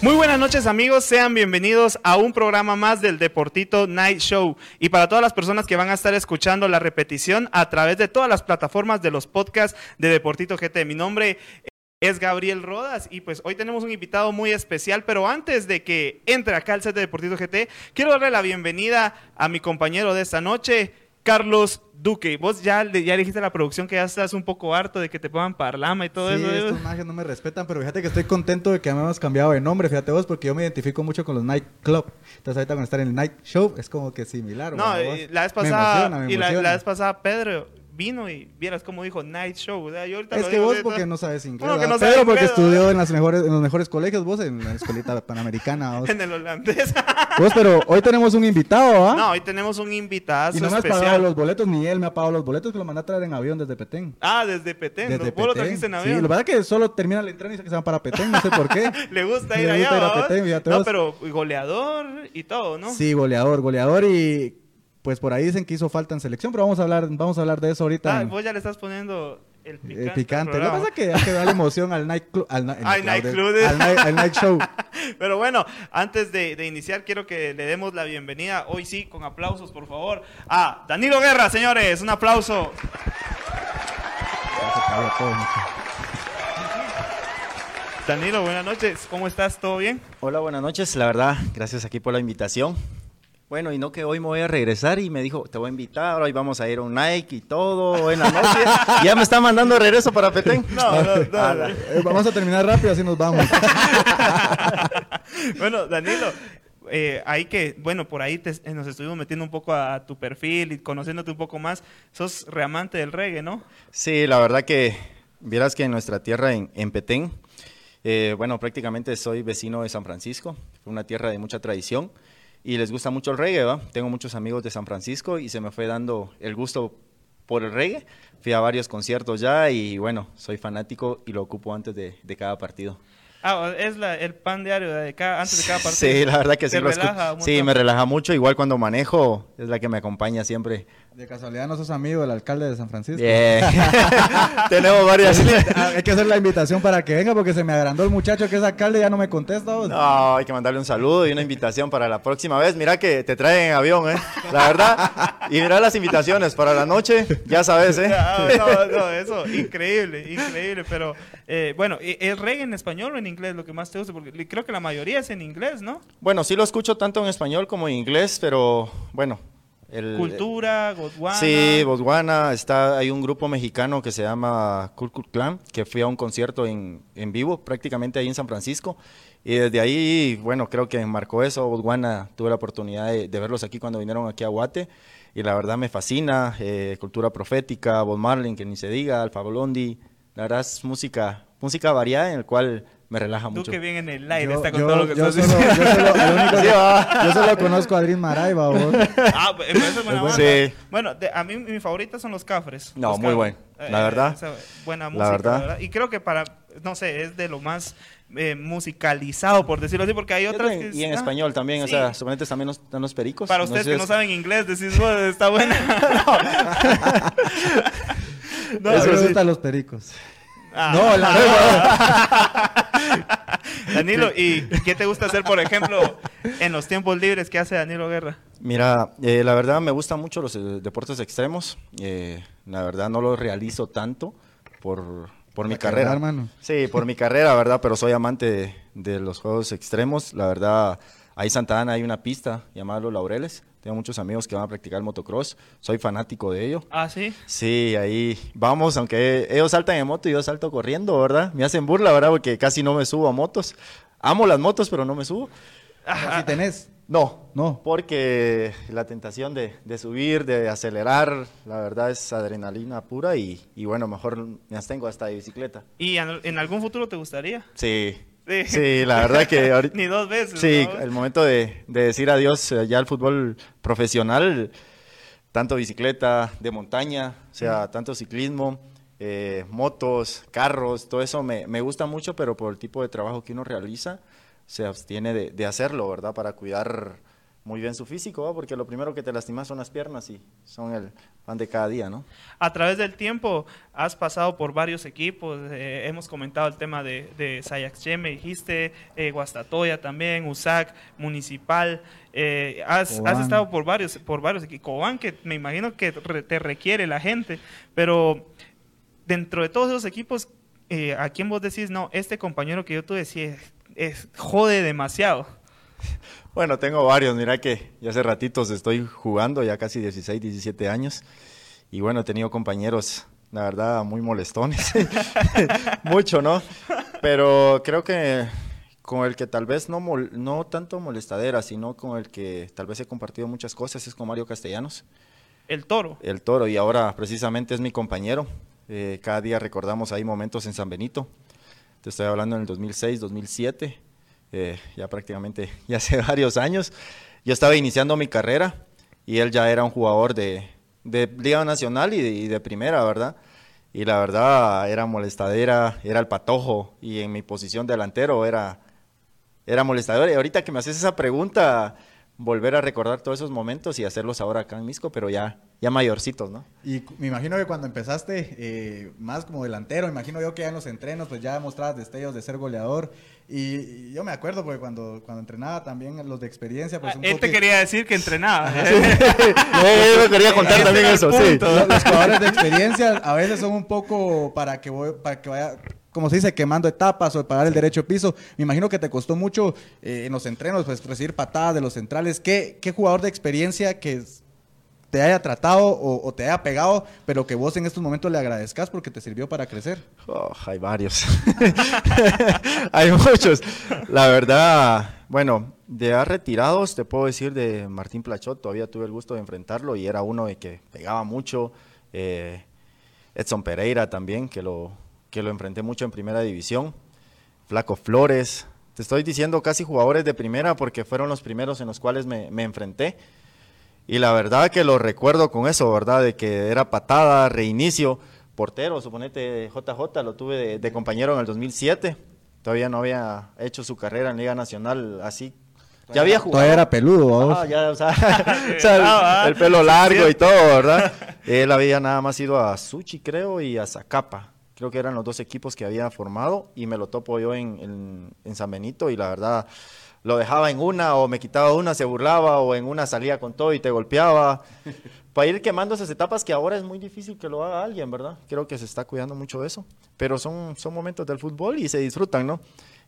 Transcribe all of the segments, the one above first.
Muy buenas noches amigos, sean bienvenidos a un programa más del Deportito Night Show. Y para todas las personas que van a estar escuchando la repetición a través de todas las plataformas de los podcasts de Deportito GT. Mi nombre es Gabriel Rodas y pues hoy tenemos un invitado muy especial, pero antes de que entre acá al set de Deportito GT, quiero darle la bienvenida a mi compañero de esta noche, Carlos Duque. Vos ya, le- ya dijiste a la producción que ya estás un poco harto de que te pongan parlama y todo sí, eso. ¿eh? estos mages no me respetan, pero fíjate que estoy contento de que me hemos cambiado de nombre, fíjate vos, porque yo me identifico mucho con los night club. Entonces ahorita con estar en el night show es como que similar. No, ¿verdad, eh, la vez Me pasada, emociona, me y la vez pasada Pedro vino y vieras cómo dijo Night Show. o sea, yo ahorita Es lo que digo vos porque no sabes inglés. Uno que ¿verdad? no sabe Pedro porque estudió ¿verdad? en, las mejores, en los mejores colegios, vos en la escuelita panamericana. Vos. en el holandés. Vos, pero hoy tenemos un invitado, ¿ah? no, hoy tenemos un invitado y no me has pagado los boletos, ni él me ha pagado los boletos, que lo mandé a traer en avión desde Petén. Ah, desde Petén. Desde. Vos lo Petén. trajiste en Sí, avión. lo verdad que solo termina la entrada y dice que se van para Petén, no sé por qué. Le gusta ir Le allá, gusta ir a. Petén, No, pero goleador y todo, ¿no? Sí, goleador, goleador y pues por ahí dicen que hizo falta en selección, pero vamos a hablar, vamos a hablar de eso ahorita. Ah, en- vos ya le estás poniendo el picante. al picante. Lo que pasa es que hay que darle emoción al night club, al, ni- Al night club. al night, al night show. Pero bueno, antes de, de iniciar, quiero que le demos la bienvenida, hoy sí, con aplausos, por favor, a Danilo Guerra, señores. Un aplauso. Danilo, buenas noches. ¿Cómo estás? ¿Todo bien? Hola, buenas noches. La verdad, gracias aquí por la invitación. Bueno, y no que hoy me voy a regresar y me dijo, te voy a invitar, hoy vamos a ir a un Nike y todo en la noche. ya me está mandando de regreso para Petén. No, no, no. Ah, la- Eh, vamos a terminar rápido, así nos vamos. bueno, Danilo, eh, ahí que, bueno, por ahí te- eh, nos estuvimos metiendo un poco a, tu perfil y conociéndote un poco más. Sos reamante del reggae, ¿no? Sí, la verdad que vieras que en nuestra tierra, en, en Petén, eh, bueno, prácticamente soy vecino de San Francisco, una tierra de mucha tradición y les gusta mucho el reggae. Tengo muchos amigos de San Francisco y se me fue dando el gusto por el reggae. Fui a varios conciertos ya y bueno, soy fanático y lo ocupo antes de cada partido. Ah, es la, el pan diario de cada, antes de cada partido. Sí, la verdad que sí. Lo relaja sí, me relaja mucho. Igual cuando manejo, es la que me acompaña siempre. De casualidad no sos amigo del alcalde de San Francisco. Bien. Tenemos varias. Ah, Hay que hacer la invitación para que venga porque se me agrandó el muchacho que es alcalde y ya no me contesta. vos. No, hay que mandarle un saludo y una invitación para la próxima vez. Mira que te traen en avión, ¿eh? La verdad. Y mira las invitaciones para la noche, ya sabes, ¿eh? Ah, no, no, eso, increíble, increíble. Pero eh, bueno, ¿e- ¿es reggae en español o en inglés lo que más te gusta? Porque creo que la mayoría es en inglés, ¿no? Bueno, sí lo escucho tanto en español como en inglés, pero bueno. El, Cultura, Gondwana. Sí, Botswana, está, hay un grupo mexicano que se llama Kul Klan, que fui a un concierto en, en vivo, prácticamente ahí en San Francisco. Y desde ahí, bueno, creo que marcó eso. Botswana, tuve la oportunidad de, de verlos aquí cuando vinieron aquí a Guate. Y la verdad me fascina, eh, cultura profética, Bob Marley, que ni se diga, Alfa Blondi. La verdad es música, música variada en el cual me relaja Tú mucho. que bien en el aire Yo, está con yo- todo lo que yo estás solo, diciendo. yo solo- el único que- yo solo conozco a Adrin Maraiba, vos. Ah, pues, eso es buena banda. Sí. Bueno, de- a mí mi favorita son los Cafres. No, Los muy Cafres. bueno, la verdad. esa buena La música, verdad. verdad. Y creo que para, no sé, es de lo más eh, musicalizado, por decirlo así, porque hay otras que... y en ah, español también, o sea, suponete también los, están los pericos. Para ustedes que sé no si- saben inglés, decís, "Bueno, está buena. No, eso me gustan los pericos. Ah. No, la Danilo, ¿y qué te gusta hacer, por ejemplo, en los tiempos libres que hace Danilo Guerra? Mira, eh, la verdad me gustan mucho los eh, deportes extremos. eh, la verdad no los realizo tanto por, por mi carrera. hermano. Sí, por mi carrera, ¿verdad? Pero soy amante de, de los juegos extremos. La verdad, ahí en Santa Ana hay una pista llamada Los Laureles. Tengo muchos amigos que van a practicar el motocross. Soy fanático de ello. Ah, sí. Sí, ahí vamos, aunque ellos saltan en moto y yo salto corriendo, ¿verdad? Me hacen burla, ¿verdad? Porque casi no me subo a motos. Amo las motos, pero no me subo. Si tenés. No, No. porque la tentación de, de subir, de acelerar, la verdad es adrenalina pura y, y bueno, mejor me abstengo hasta de bicicleta. ¿Y en algún futuro te gustaría? Sí, Sí, la verdad que ahorita... Ni dos veces. Sí, ¿no? el momento de, de decir adiós eh, ya al fútbol profesional, tanto bicicleta de montaña, o sea, tanto ciclismo, eh, motos, carros, todo eso me, me gusta mucho, pero por el tipo de trabajo que uno realiza, se abstiene de, de hacerlo, ¿verdad? Para cuidar muy bien su físico, ¿va? porque lo primero que te lastimas son las piernas y son el pan de cada día, ¿no? A través del tiempo has pasado por varios equipos, eh, hemos comentado el tema de, de Sayaxche, me dijiste, eh, Guastatoya también, USAC, Municipal, eh, has, estado por varios, por varios equipos, Cobán, que me imagino que re- te requiere la gente, pero dentro de todos esos equipos, eh, ¿a quién vos decís, no, este compañero que yo tuve sí es, es- jode demasiado? Bueno, tengo varios, mira que ya hace ratitos estoy jugando, ya casi 16, 17 años, y bueno, he tenido compañeros, la verdad, muy molestones, mucho, ¿no? Pero creo que con el que tal vez no, mol- no tanto molestadera, sino con el que tal vez he compartido muchas cosas es con Mario Castellanos, El toro. el toro, y ahora precisamente es mi compañero. Eh, cada día recordamos ahí momentos en San Benito. Te estoy hablando en el 2006, 2007, eh, ya prácticamente ya hace varios años. Yo estaba iniciando mi carrera y él ya era un jugador de, de Liga Nacional y de, y de Primera, ¿verdad? Y la verdad era molestadera, era el patojo y en mi posición delantero era, era molestador. Y ahorita que me haces esa pregunta, volver a recordar todos esos momentos y hacerlos ahora acá en Misco, pero ya, ya mayorcitos, ¿no? Y me imagino que cuando empezaste eh, más como delantero, me imagino yo que ya en los entrenos pues ya mostrabas destellos de ser goleador. Y, y yo me acuerdo porque cuando, cuando entrenaba también los de experiencia, pues un Él te quería decir que entrenaba. Yo me quería contar también eso, sí. punto. Los, los jugadores de experiencia a veces son un poco para que, voy- para que vaya, como se dice, quemando etapas o pagar el derecho de piso. Me imagino que te costó mucho eh, en los entrenos pues, recibir patadas de los centrales. ¿Qué, qué jugador de experiencia que te haya tratado o, te haya pegado, pero que vos en estos momentos le agradezcas porque te sirvió para crecer? Oh, hay varios. hay muchos. La verdad, bueno, de retirados te puedo decir de Martín Plachot, todavía tuve el gusto de enfrentarlo y era uno de que pegaba mucho. Eh, Edson Pereira también, que lo, que lo enfrenté mucho en primera división. Flaco Flores. Te estoy diciendo casi jugadores de primera porque fueron los primeros en los cuales me enfrenté. Y la verdad que lo recuerdo con eso, ¿verdad? De que era patada, reinicio, portero, suponete JJ, lo tuve de, de compañero en el 2007. Todavía no había hecho su carrera en Liga Nacional así. Ya había jugado. Todavía era peludo. Ah, ya, o sea, o sea, el- Ah, el, pelo largo y todo, ¿verdad? Él había nada más ido a Suchi, creo, y a Zacapa. Creo que eran los dos equipos que había formado y me lo topo yo en, en- en San Benito y la verdad lo dejaba en una o me quitaba una, se burlaba o en una salía con todo y te golpeaba. Para ir quemando esas etapas que ahora es muy difícil que lo haga alguien, ¿verdad? Creo que se está cuidando mucho de eso. Pero son, son momentos del fútbol y se disfrutan, ¿no?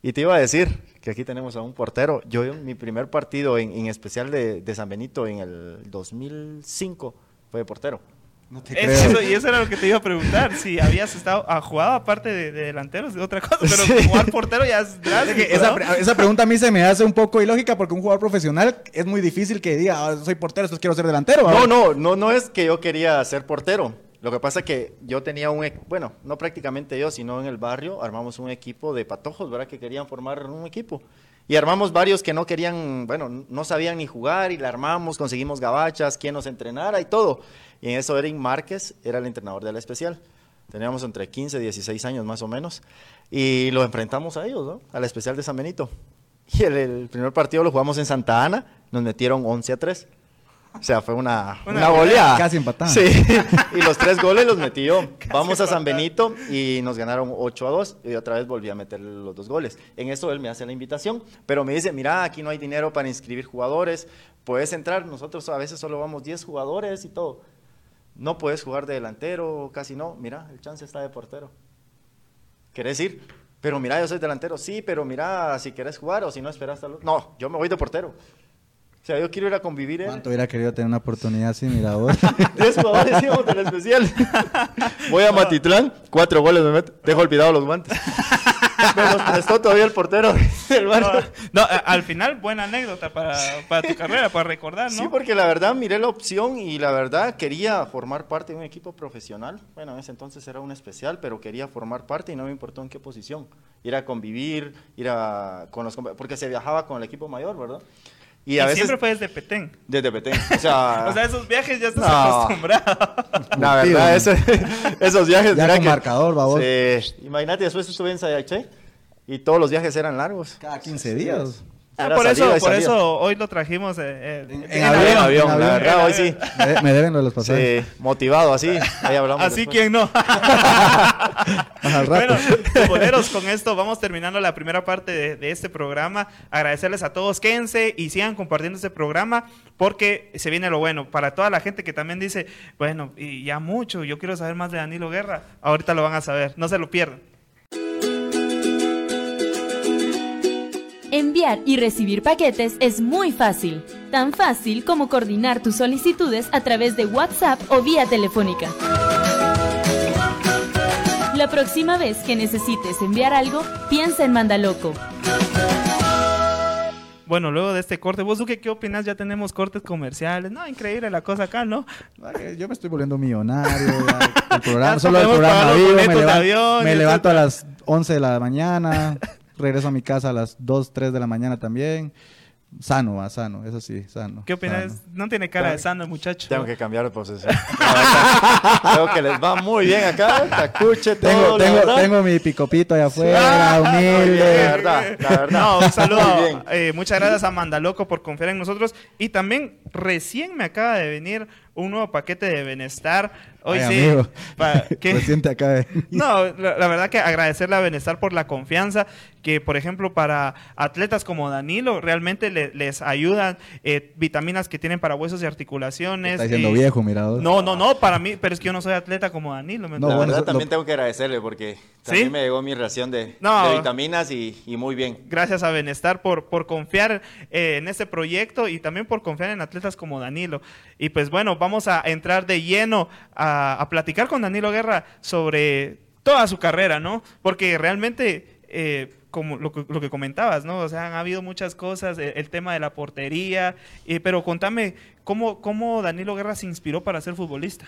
Y te iba a decir que aquí tenemos a un portero. Yo en mi primer partido en, en especial de, de San Benito en el 2005 fue de portero. No te Es creo. eso, y eso era lo que te iba a preguntar. Si habías estado a jugado aparte de, de delanteros, de otra cosa, pero Sí. jugar portero ya es Es drástico, que esa, esa pregunta a mí se me hace un poco ilógica porque un jugador profesional es muy difícil que diga, "Ah, soy portero, entonces quiero ser delantero. No, no, no, no es que yo quería ser portero. Lo que pasa es que yo tenía un, bueno, no prácticamente yo, sino en el barrio armamos un equipo de patojos, ¿verdad? Que querían formar un equipo. Y armamos varios que no querían, bueno, no sabían ni jugar y la armamos, conseguimos gabachas, quien nos entrenara y todo. Y en eso Erin Márquez era el entrenador de la especial. Teníamos entre 15 y 16 años más o menos. Y lo enfrentamos a ellos, ¿no? A la especial de San Benito. Y el, el primer partido lo jugamos en Santa Ana, nos metieron 11 a 3. O sea, fue una, Una una goleada. Casi empatada. Sí, y los tres goles los metí yo. Vamos a San Benito y nos ganaron 8 a 2 y otra vez volví a meter los dos goles. En eso él me hace la invitación, pero me dice, mira, aquí no hay dinero para inscribir jugadores, puedes entrar, nosotros a veces solo vamos 10 jugadores y todo. No puedes jugar de delantero, casi no. Mira, el chance está de portero. ¿Querés ir? Pero mira, yo soy delantero. Sí, pero mira, si querés jugar o si no esperas hasta. No, yo me voy de portero. O sea, yo quiero ir a convivir. ¿eh? ¿Cuánto hubiera querido tener una oportunidad así, mira vos? 10 jugadores íbamos del especial. Voy a Matitlán, cuatro goles me meto. Dejo olvidado los guantes. me los prestó todavía el portero del barrio. No, al final, buena anécdota para, para tu carrera, para recordar, ¿no? Sí, porque la verdad miré la opción y la verdad quería formar parte de un equipo profesional. Bueno, en ese entonces era un especial, pero quería formar parte y no me importó en qué posición. Ir a convivir, ir a con los porque se viajaba con el equipo mayor, ¿verdad? Y Y a veces siempre fue desde Petén. desde Petén. O sea, O sea, esos viajes ya estás No. acostumbrado. la verdad, ese- esos viajes. Ya mira con marcador, babos. Sí, imagínate, después estuve en Sayaché y todos los viajes eran largos. Cada 15 días. Era por eso, por eso hoy lo trajimos eh, eh, En- en en avión. En avión, en la verdad, hoy sí. Me, me deben lo de los pasajes. Sí, motivado así. Ahí hablamos. Así después. quien no. Al rato. Bueno, futboleros, con esto vamos terminando la primera parte de, de este programa. Agradecerles a todos, quédense y sigan compartiendo este programa porque se viene lo bueno. Para toda la gente que también dice, bueno, y ya mucho, yo quiero saber más de Danilo Guerra, ahorita lo van a saber, no se lo pierdan. Enviar y recibir paquetes es muy fácil, tan fácil como coordinar tus solicitudes a través de WhatsApp o vía telefónica. La próxima vez que necesites enviar algo, piensa en Mandaloco. Bueno, luego de este corte, ¿vos Duque qué opinas? Ya tenemos cortes comerciales. No, increíble la cosa acá, ¿no? Yo me estoy volviendo millonario. el programa, solo el programa vivo. Me, boletos de levan- avión, me levanto a las 11 de la mañana. Regreso a mi casa a las 2, 3 de la mañana también. Sano, va, sano. Eso sí, sano. ¿Qué opinas? sano. No tiene cara de sano el muchacho. Tengo que cambiar de posesión. Creo que les va muy bien acá. Tacuche, todo. Tengo, tengo, tengo mi picopito allá afuera, Ah, humilde. La verdad, la verdad. No, un saludo. Muy bien. eh, muchas gracias a Mandaloco por confiar en nosotros. Y también recién me acaba de venir un nuevo paquete de bienestar. Hoy Ay, sí. amigo. pa- acaba de- No, la, la verdad que agradecerle a Benestar por la confianza, que por ejemplo para atletas como Danilo realmente le- les ayudan eh, vitaminas que tienen para huesos y articulaciones. Está diciendo eh, viejo, mirador. No, no, no, para mí, pero es que yo no soy atleta como Danilo. ¿me No, la bueno, verdad eso- también lo- tengo que agradecerle porque también ¿Sí? me llegó mi ración de, No. de vitaminas y, y muy bien. Gracias a Benestar por, por confiar eh, en este proyecto y también por confiar en atletas como Danilo. Y pues bueno, vamos a entrar de lleno a, a platicar con Danilo Guerra sobre toda su carrera, ¿no? Porque realmente, eh, como lo que, lo que comentabas, ¿no? O sea, han habido muchas cosas, eh, el, tema de la portería, eh, pero contame, ¿cómo, ¿cómo Danilo Guerra se inspiró para ser futbolista?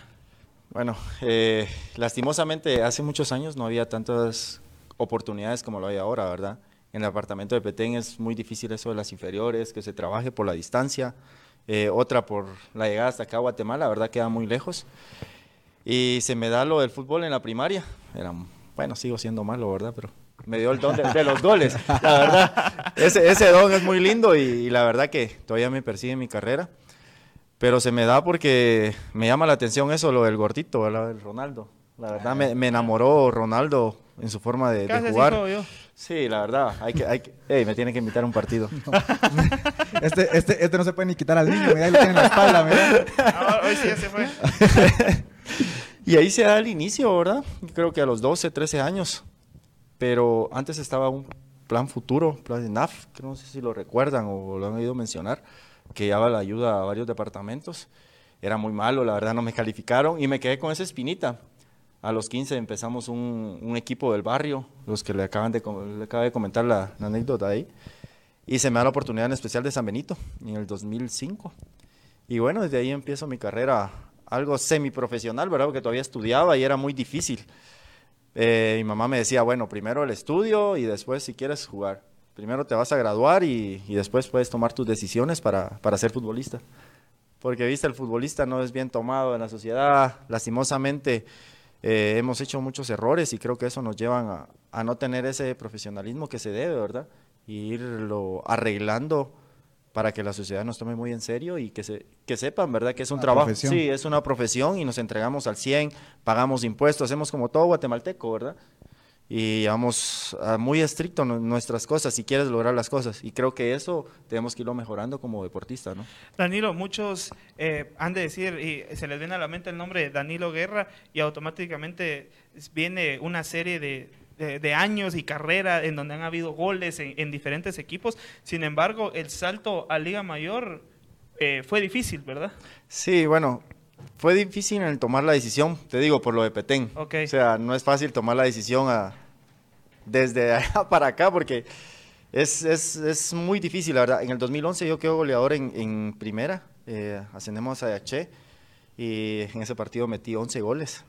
Bueno, eh, lastimosamente hace muchos años no había tantas oportunidades como lo hay ahora, ¿verdad? En el apartamento de Petén es muy difícil eso de las inferiores, que se trabaje por la distancia. Eh, otra por la llegada hasta acá a Guatemala, la verdad queda muy lejos. Y se me da lo del fútbol en la primaria. Era, bueno, sigo siendo malo, ¿verdad? Pero me dio el don de, de los goles, la verdad. Ese, ese don es muy lindo y, y la verdad que todavía me persigue en mi carrera. Pero se me da porque me llama la atención eso, lo del gordito, ¿verdad? El Ronaldo. La verdad me, me enamoró Ronaldo en su forma de, de jugar. yo. Sí, la verdad. Hay que, hay que, ey, me tiene que invitar a un partido. Este, este, este no se puede ni quitar al niño, mira, ahí lo tiene en la espalda, mira. Ah, hoy sí ya se fue. Y ahí se da el inicio, ¿verdad? Creo que a los 12, 13 años. Pero antes estaba un plan futuro, plan de NAF, que no sé si lo recuerdan o lo han oído mencionar, que daba la ayuda a varios departamentos. Era muy malo, la verdad no me calificaron y me quedé con esa espinita. A los 15 empezamos un, equipo del barrio, los que le acaban de, comentar la, anécdota ahí. Y se me da la oportunidad en especial de San Benito, en el 2005. Y bueno, desde ahí empiezo mi carrera algo semiprofesional, ¿verdad? Porque todavía estudiaba y era muy difícil. Eh, mi mamá me decía, bueno, primero el estudio y después si quieres jugar. Primero te vas a graduar y, y después puedes tomar tus decisiones para, para ser futbolista. Porque, viste, el futbolista no es bien tomado en la sociedad. Lastimosamente, eh, hemos hecho muchos errores y creo que eso nos llevan a, a no tener ese profesionalismo que se debe, ¿verdad? Y irlo arreglando para que la sociedad nos tome muy en serio y que, se, que sepan, ¿verdad? Que es un Una trabajo. profesión. Sí, es una profesión y nos entregamos al 100, pagamos impuestos, hacemos como todo guatemalteco, ¿verdad? Y vamos a muy estricto en nuestras cosas si quieres lograr las cosas. Y creo que eso tenemos que irlo mejorando como deportista, ¿no? Danilo, muchos eh, han de decir, y se les viene a la mente el nombre de Danilo Guerra y automáticamente viene una serie de, de- de años y carrera en donde han habido goles en, en diferentes equipos. Sin embargo, el salto a Liga Mayor eh, fue difícil, ¿verdad? Sí, bueno, fue difícil en tomar la decisión, te digo, por lo de Petén. O sea, no es fácil tomar la decisión a, desde allá para acá, porque es, es, es muy difícil, la verdad. En el 2011 yo quedo goleador en, en primera, eh, ascendemos a Yaché, y en ese partido metí 11 goles.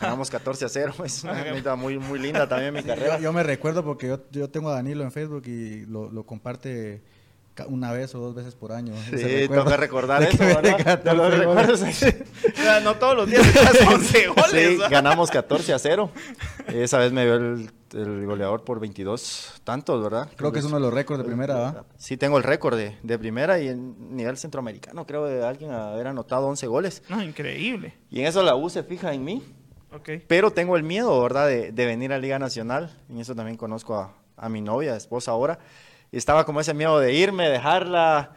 Ganamos 14 a 0, es una anécdota muy, muy linda también mi carrera. Yo, yo me recuerdo porque yo, yo tengo a Danilo en Facebook y lo, lo comparte una vez o dos veces por año. Sí, tengo que recordar que eso, ¿verdad? Te lo 14 goles. recuerdas. O sea, no todos los días echas 11 goles. Sí, ganamos 14 a 0. Esa vez me dio el, el goleador por 22 tantos, ¿verdad? Creo que es uno de los récords de primera, ¿va? Sí, tengo el récord de, de primera y en nivel centroamericano creo de alguien haber anotado 11 goles. No, increíble. Y en eso la U se fija en mí, Ok. pero tengo el miedo, ¿verdad? De, de venir a Liga Nacional. En eso también conozco a, a mi novia, esposa ahora. Estaba como ese miedo de irme, dejarla.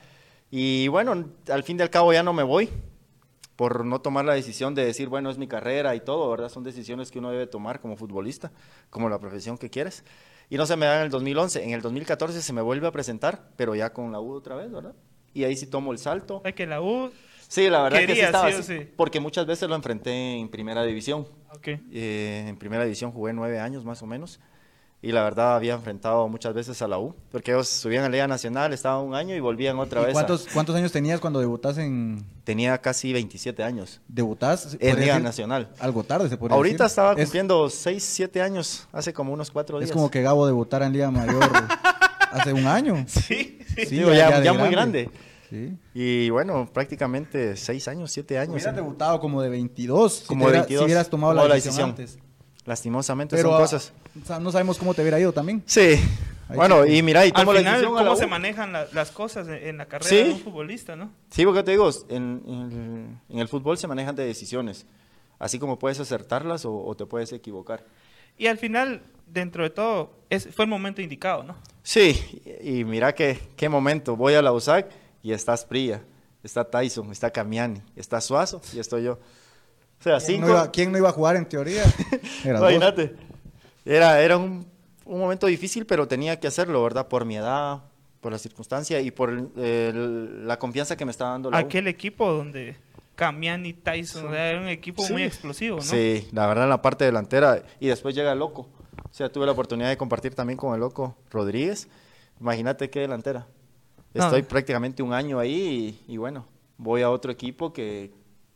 Y bueno, al fin y al cabo ya no me voy por no tomar la decisión de decir, bueno, es mi carrera y todo, ¿verdad? Son decisiones que uno debe tomar como futbolista, como la profesión que quieres. Y no se me da en el 2011. En el 2014 se me vuelve a presentar, pero ya con la U otra vez, ¿verdad? Y ahí sí tomo el salto. Sea, que la U. Sí, la verdad que sí Quería, estaba sí así, sí. porque muchas veces lo enfrenté en primera división. Ok. Eh, en primera división jugué nueve años más o menos. Y la verdad había enfrentado muchas veces a la U, porque ellos subían a Liga Nacional, estaban un año y volvían otra ¿Y vez. a- cuántos, ¿Cuántos años tenías cuando debutas en... Tenía casi 27 años ¿Debutás? en Liga? Nacional. Algo tarde, se podría Ahorita decir. estaba Es- cumpliendo 6, 7 años, hace como unos 4 días. Es como que Gabo debutara en Liga Mayor hace un año. Sí. Sí, Digo, ya- de ya muy grande. Sí. Y bueno, prácticamente 6 años, 7 años. Hubieras ¿eh? debutado como de 22. si Como te de hubiera- 22, Si hubieras tomado la la decisión, decisión. antes. Lastimosamente Pero son ah, cosas. o sea, no sabemos cómo te hubiera ido también. Sí. Ahí Bueno, sí. y mira, y Al tomo final, la ¿cómo se manejan la- las cosas en, la carrera Sí. de un futbolista, no? Sí, porque te digo, en, en- en el fútbol se manejan de decisiones. Así como puedes acertarlas o, o te puedes equivocar. Y al final, dentro de todo, es, fue el momento indicado, ¿no? Sí, y, y mira qué, qué momento. Voy a la USAC y está Sprilla, está Tyson, está Camiani, está Suazo y estoy yo. O sea, ¿Quién cinco. no, iba, quién no iba a jugar en teoría? Imagínate. Era, era un, un momento difícil, pero tenía que hacerlo, ¿verdad? Por mi edad, por la circunstancia y por el- el- la confianza que me estaba dando la U. Aquel equipo donde Camiani, Tyson, o sea, era un equipo Sí. muy explosivo, ¿no? Sí, la verdad en la parte delantera. Y después llega el Loco. O sea, tuve la oportunidad de compartir también con el Loco Rodríguez. Imagínate qué delantera. No. Estoy prácticamente un año ahí y, y bueno, voy a otro equipo que,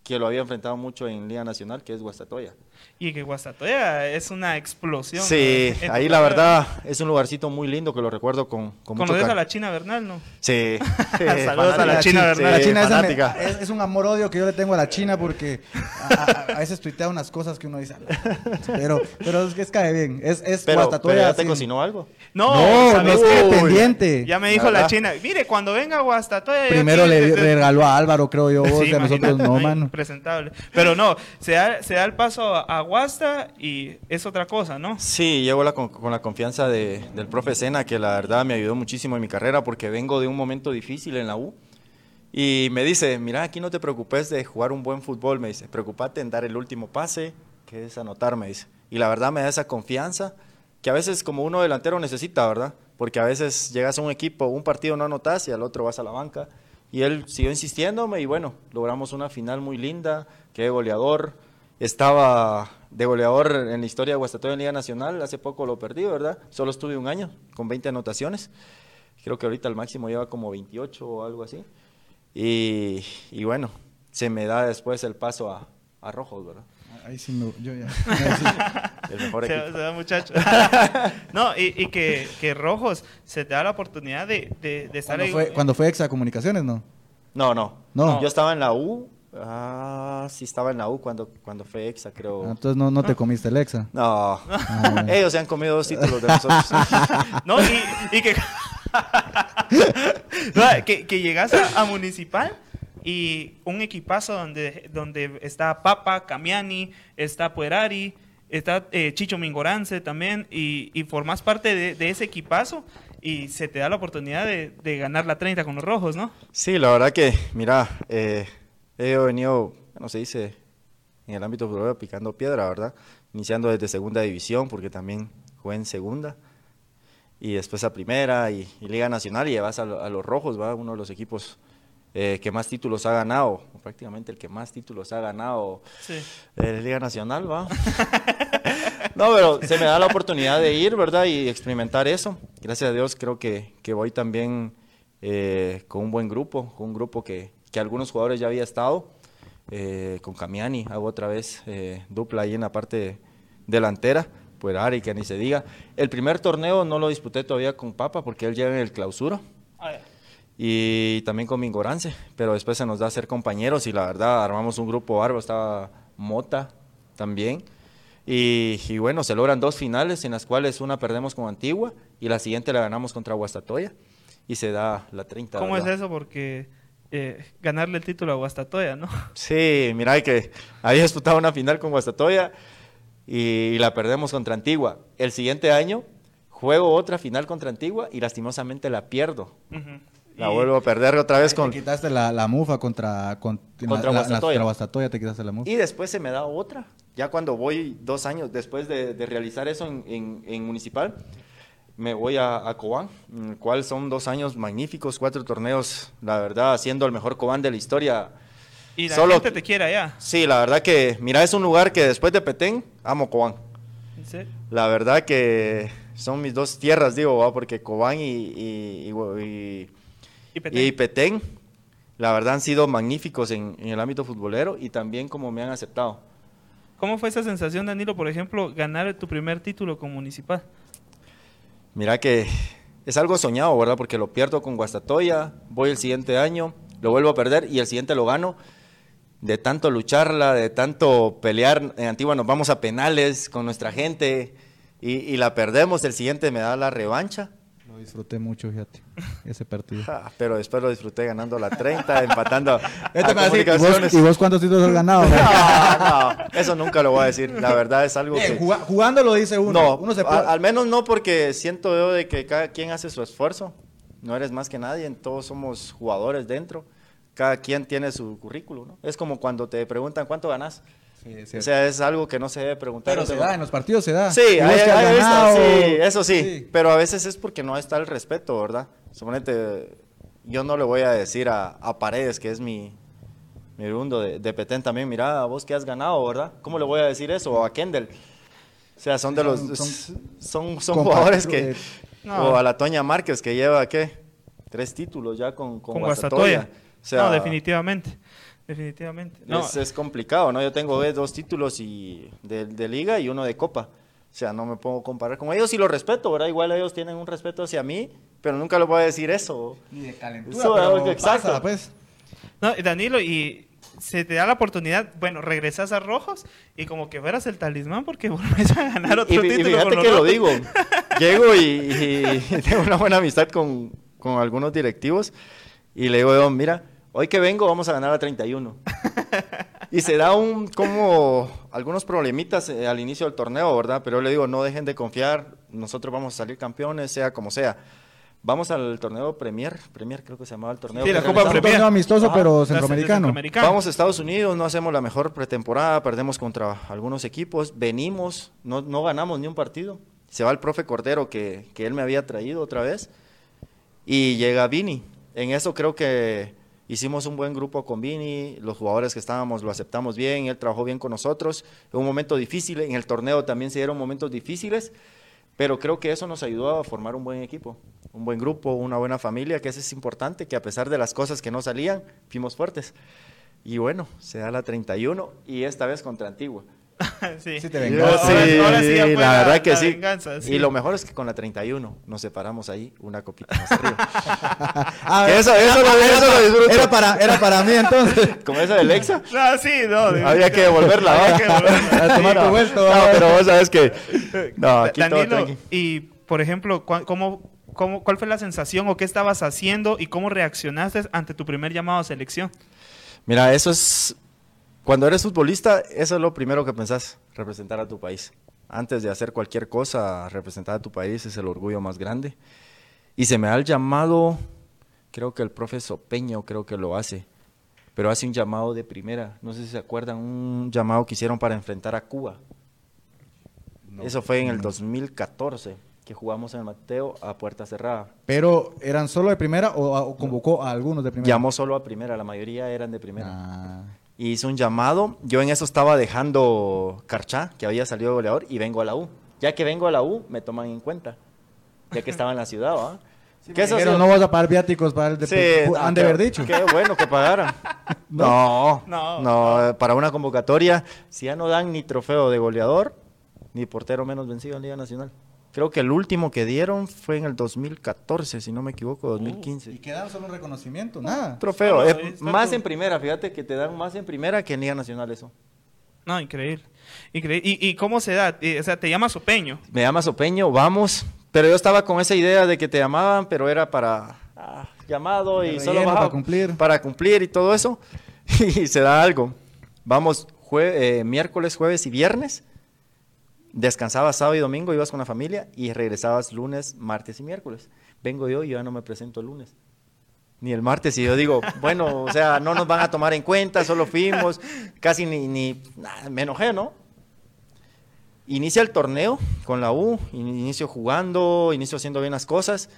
que lo había enfrentado mucho en Liga Nacional, que es Guastatoya. Y que Guastatoya es una explosión. Sí, ahí la verdad es un lugarcito muy lindo que lo recuerdo con, con mucho Conoces a la China Bernal, ¿no? Sí. Saludos a la. China, ¿verdad? La Sí, China esa me- fanática. es, es un amor-odio que yo le tengo a la China porque a, a- a veces tuitea unas cosas que uno dice. "Ah". Pero, pero es que es cae bien. Es, es Pero, Guastatoya pero ya te sin- cocinó algo. No, No, no ¿sabes es qué? que pendiente. Ya me dijo la. China, mire, cuando venga a Guastatoya... Primero aquí- le regaló a Álvaro, creo yo, vos, Sí, y a nosotros no, mano. Presentable. Pero no, se da, se da el paso a, Guasta y es otra cosa, ¿no? Sí, llevo la, con, con la confianza de- del profe Sena, que la verdad me ayudó muchísimo en mi carrera porque vengo de un momento difícil en la U. Y me dice, mira, aquí no te preocupes de jugar un buen fútbol, me dice, preocupate en dar el último pase, que es anotar, me dice. Y la verdad me da esa confianza que a veces como uno delantero necesita, ¿verdad? Porque a veces llegas a un equipo, un partido no anotas y al otro vas a la banca. Y él siguió insistiéndome y bueno, logramos una final muy linda, quedé goleador. Estaba de goleador en la historia de Guastatoya en Liga Nacional, hace poco lo perdí, ¿verdad? Solo estuve un año con 20 anotaciones. Creo que ahorita el máximo lleva como 28 o algo así. Y, y bueno, se me da después el paso a, a Rojos, ¿verdad? Ahí sí me, yo ya. sí. El mejor Se, equipo. se da muchacho. no, y, y que, que Rojos se te da la oportunidad de, de, de estar Cuando ahí. fue, cuando fue Exa Comunicaciones, ¿no? No, no. No. Yo estaba en la U. Ah, sí estaba en la U cuando, cuando fue EXA, creo. Ah, Entonces no, no te comiste el Exa. No. bueno. Ellos se han comido dos títulos de nosotros. No, y, y que, No, que, que llegas a, a Municipal y un equipazo donde, donde está Papa, Camiani, está Puerari, está eh, Chicho Mingorance también, y, y formas parte de, de ese equipazo y se te da la oportunidad de, de ganar la 30 con los rojos, ¿no? Sí, la verdad que, mira, eh, he venido, no se dice, en el ámbito futbolero picando piedra, ¿verdad? Iniciando desde segunda división, porque también jugué en segunda, y después a primera y, y Liga Nacional, y llevas a, lo- a los rojos, ¿va? Uno de los equipos eh, que más títulos ha ganado, o prácticamente el que más títulos ha ganado Sí. de Liga Nacional, ¿va? No, pero se me da la oportunidad de ir, ¿verdad? Y experimentar eso. Gracias a Dios creo que, que voy también eh, con un buen grupo, con un grupo que, que algunos jugadores ya había estado. eh, con Camiani, hago otra vez eh, dupla ahí en la parte delantera. Pues Ari, que ni se diga. El primer torneo no lo disputé todavía con Papa porque él llega en el clausura y también con Mingorance, pero después se nos da a ser compañeros y la verdad armamos un grupo bárbaro, estaba Mota también. Y, y bueno, se logran dos finales en las cuales una perdemos con Antigua y la siguiente la ganamos contra Guastatoya y se da la 30. ¿Cómo es ¿verdad? eso? Porque eh, ganarle el título a Guastatoya, ¿no? Sí, mira que había disputado una final con Guastatoya y, la perdemos contra Antigua. El siguiente año juego otra final contra Antigua y lastimosamente la pierdo. La Y- vuelvo a perder otra vez Te con... quitaste la, la mufa contra, con, Contra la, la- Guastatoya. contra Guastatoya, te quitaste la mufa. Y después se me da otra. Ya cuando voy dos años después de, de realizar eso en, en- en Municipal, me voy a, a Cobán, en el cual son dos años magníficos, cuatro torneos, la verdad, siendo el mejor Cobán de la historia. Y la Solo- gente te quiere allá. Sí, la verdad que, mira, es un lugar que después de Petén, amo Cobán. La verdad que son mis dos tierras, digo, ¿va? porque Cobán y, y- y- y- Y Petén. y Petén, la verdad han sido magníficos en, en el ámbito futbolero y también como me han aceptado. ¿Cómo fue esa sensación, Danilo, por ejemplo, ganar tu primer título con Municipal? Mira que es algo soñado, ¿verdad? Porque lo pierdo con Guastatoya, voy el siguiente año, lo vuelvo a perder y el siguiente lo gano. De tanto lucharla, de tanto pelear, en Antigua nos vamos a penales con nuestra gente y, y la perdemos, el siguiente me da la revancha. Lo disfruté mucho, fíjate, ese partido. Ja, pero después lo disfruté ganando la 30, empatando Este a decir, ¿y vos, comunicaciones. ¿Y vos cuántos títulos has ganado? No, no, eso nunca lo voy a decir. La verdad es algo Bien, que... juga- jugando lo dice uno. No, uno se puede- al menos no porque siento yo de que cada quien hace su esfuerzo. No eres más que nadie, todos somos jugadores dentro. Cada quien tiene su currículo, ¿no? Es como cuando te preguntan cuánto ganas. Sí, O sea, es algo que no se debe preguntar. pero se da, en los partidos se da. Sí, hay- hay ganado- sí, eso sí, Sí. Pero a veces es porque no está el respeto, ¿verdad? Suponete, yo no le voy a decir a, a Paredes, que es mi, mi rundo de, de Petén también, mira, vos que has ganado, ¿verdad? ¿Cómo le voy a decir eso? O a Kendall. O sea, son de los... Son- Son, jugadores que... eh, No. O a la Toña Márquez, que lleva, ¿qué? Tres títulos ya con, con, Con Guastatoya. Guastatoya. O sea, no, definitivamente. Definitivamente. No, es, es complicado, ¿no? Yo tengo dos títulos y de, de liga y uno de copa. O sea, no me puedo comparar con ellos y los respeto, ¿verdad? Igual ellos tienen un respeto hacia mí, pero nunca les voy a decir eso. Ni de calentura, Eso, pero exacto. pasa, pues. no, Danilo, y se te da la oportunidad, bueno, regresas a Rojos y como que fueras el talismán porque volvés a ganar otro y, y título. fíjate que lo digo. Llego y, y tengo una buena amistad con, con algunos directivos y le digo, mira, hoy que vengo vamos a ganar a 31. Y se da un, como, algunos problemitas eh, al inicio del torneo, ¿verdad? Pero yo le digo, no dejen de confiar, nosotros vamos a salir campeones, sea como sea. Vamos al torneo Premier, Premier creo que se llamaba el torneo. Sí, la Copa. Premier. torneo amistoso, Ajá. pero centroamericano. centroamericano. Vamos a Estados Unidos, no hacemos la mejor pretemporada, perdemos contra algunos equipos, venimos, no, no ganamos ni un partido. Se va el profe Cordero que, que él me había traído otra vez y llega Vini. En eso creo que hicimos un buen grupo con Vini, los jugadores que estábamos lo aceptamos bien, él trabajó bien con nosotros. Un momento difícil, en el torneo también se dieron momentos difíciles, pero creo que eso nos ayudó a formar un buen equipo, un buen grupo, una buena familia, que eso es importante, que a pesar de las cosas que no salían, fuimos fuertes. Y bueno, se da la 31 y esta vez contra Antigua. sí. Sí te Yo vengaste. Ahora- sí, ahora sí ya fue la verdad que la sí. venganza, sí. Y lo mejor es que con la 31 nos separamos ahí una copita más arriba. Ah, Eso- eso lo- era eso lo para- disfruto. Era para, era para mí entonces. Como esa del Exa. No, sí, no. Había que devolverla. Había ¿va? que devolverla. A tomar no, tu vuelto, no, ¿va? pero vos sabes que. No, aquí todo Danilo, tranqui. y por ejemplo, ¿cuál- ¿cómo, cómo, ¿cuál fue la sensación o qué estabas haciendo y cómo reaccionaste ante tu primer llamado a selección? Mira, eso es. Cuando eres futbolista, eso es lo primero que pensás, representar a tu país. Antes de hacer cualquier cosa, representar a tu país es el orgullo más grande. Y se me da el llamado, creo que el profe Sopeño creo que lo hace, pero hace un llamado de primera. No sé si se acuerdan, un llamado que hicieron para enfrentar a Cuba. eso fue en el 2014, que jugamos en el Mateo a puerta cerrada. Pero, ¿eran solo de primera o, o convocó a algunos de primera? Llamó solo a primera, la mayoría eran de primera. Ah, y hice un llamado. Yo en eso estaba dejando Carchá, que había salido goleador, y vengo a la U. Ya que vengo a la U, me toman en cuenta, ya que estaba en la ciudad, ¿va? Que eso Pero no vas a pagar viáticos para el de Sí, han de haber dicho. Qué bueno que pagaran. no, no, no, para una convocatoria, si ya no dan ni trofeo de goleador, ni portero menos vencido en Liga Nacional. Creo que el último que dieron fue en el 2014, si no me equivoco, 2015. ¿Y qué dan solo un reconocimiento? Nada. Trofeo. más en primera, fíjate que te dan más en primera que en Liga Nacional eso. No, increíble. increíble. ¿Y, ¿Y, cómo se da? O sea, ¿te llama Sopeño? Me llama Sopeño, vamos. Pero yo estaba con esa idea de que te llamaban, pero era para ah, llamado y solo para cumplir. Para cumplir y todo eso. y se da algo. Vamos eh, miércoles, jueves y viernes. Descansabas sábado y domingo, ibas con la familia y regresabas lunes, martes y miércoles. Vengo yo y ya no me presento el lunes. Ni el martes, y yo digo, bueno, o sea, no nos van a tomar en cuenta, solo fuimos, casi ni, ni me enojé, ¿no? Inicia el torneo con la U, inicio jugando, inicio haciendo bien las cosas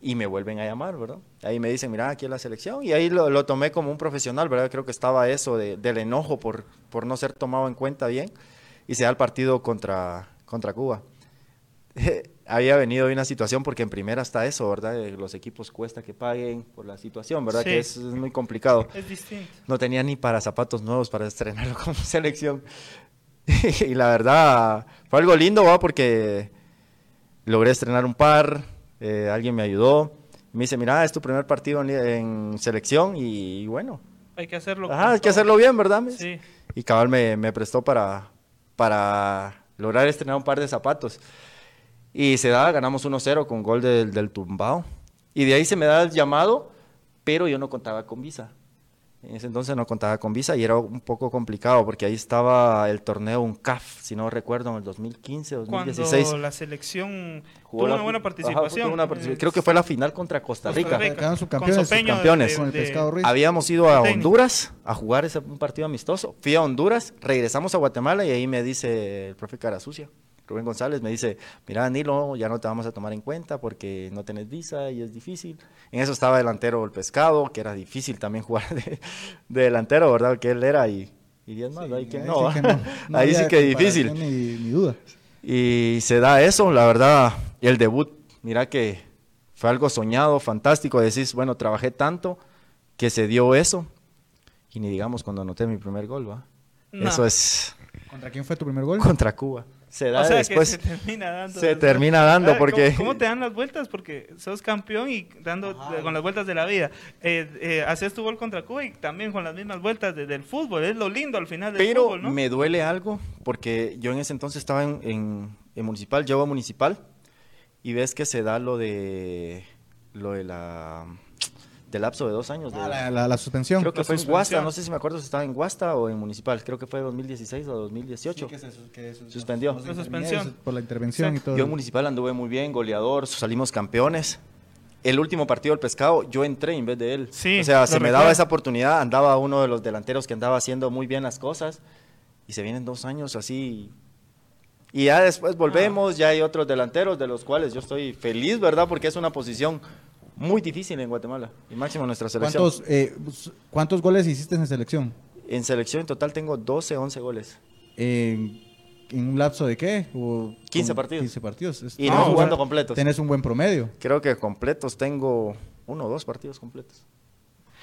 y me vuelven a llamar, ¿verdad? Ahí me dicen, mira, aquí es la selección y ahí lo, tomé como un profesional, ¿verdad? Creo que estaba eso del enojo por, por no ser tomado en cuenta bien y se da el partido contra, contra Cuba. Había venido una situación porque en primera está eso, ¿verdad? Los equipos cuesta que paguen por la situación, ¿verdad? Que es, muy complicado. Es distinto. No tenía ni para zapatos nuevos para estrenarlo como selección. y la verdad, fue algo lindo, ¿va? Porque logré estrenar un par, eh, alguien me ayudó. Me dice, mira, es tu primer partido en, selección y, bueno. Hay que hacerlo. hay que hacerlo bien, ¿verdad? Sí. Y cabal me, me prestó para, para lograr estrenar un par de zapatos. Y se da, ganamos 1-0 con gol del, del tumbao. Y de ahí se me da el llamado, pero yo no contaba con visa. En ese entonces no contaba con visa y era un poco complicado porque ahí estaba el torneo UNCAF, si no recuerdo, en el 2015, 2016. Cuando la selección tuvo una buena participación. creo que fue la final contra Costa Rica. Quedaron campeones. Con el Habíamos ido a Honduras a jugar ese un partido amistoso. Fui a Honduras, regresamos a Guatemala y ahí me dice el profe Carasucia Rubén González me dice, mira Danilo, ya no te vamos a tomar en cuenta porque no tenés visa y es difícil. En eso estaba delantero el pescado, que era difícil también jugar de, delantero, ¿verdad? Que él era y, y diez más, ahí que no. ahí sí que difícil. Ni, duda. Y se da eso, la verdad, el debut, mira que fue algo soñado, fantástico. Decís, bueno, trabajé tanto que se dio eso. Y ni digamos cuando anoté mi primer gol, ¿va? Eso es... ¿Contra quién fue tu primer gol? Contra Cuba se da después. se termina dando. Se termina dando porque. ¿cómo, te dan las vueltas? Porque sos campeón y dando con las vueltas de la vida. Eh, eh, haces tu gol contra Cuba y también con las mismas vueltas del fútbol. Es lo lindo al final del Pero fútbol, ¿no? me duele algo porque yo en ese entonces estaba en, en, municipal, llevo a municipal y ves que se da lo de lo de la de lapso de dos años. De, ah, la, suspensión. Creo que fue en Guasta, no sé si me acuerdo si estaba en Guasta o en Municipal, creo que fue 2016 o 2018. Sí, que se, suspendió. suspensión. Por la intervención y todo. Yo en Municipal anduve muy bien, goleador, salimos campeones. El último partido del pescado, yo entré en vez de él. Sí, o sea, se me daba esa oportunidad, andaba uno de los delanteros que andaba haciendo muy bien las cosas y se vienen dos años así y ya después volvemos, ya hay otros delanteros de los cuales yo estoy feliz, ¿verdad? Porque es una posición muy difícil en Guatemala, y máximo nuestra selección. ¿Cuántos, eh, ¿Cuántos goles hiciste en selección? En selección en total tengo 12, 11 goles. ¿En un lapso de qué? 15 partidos. 15 partidos. y no jugando completos. Tienes un buen promedio. Creo que completos tengo uno o dos partidos completos.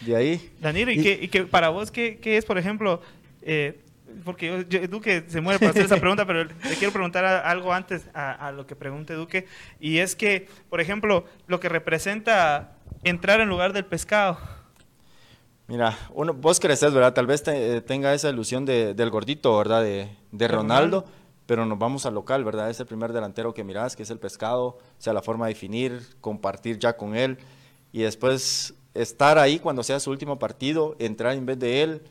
De ahí. Danilo, ¿y, y qué, para vos qué, qué, es, por ejemplo, eh, porque Duque se muere para hacer esa pregunta, pero le quiero preguntar algo antes a, lo que pregunte Duque, y es que, por ejemplo, lo que representa entrar en lugar del pescado. Mira, uno, vos creces, ¿verdad? Tal vez tenga esa ilusión del gordito, ¿verdad? De, Ronaldo, pero nos vamos al local, ¿verdad? Es el primer delantero que mirás, que es el pescado, o sea, la forma de definir, compartir ya con él, y después estar ahí cuando sea su último partido, entrar en vez de él,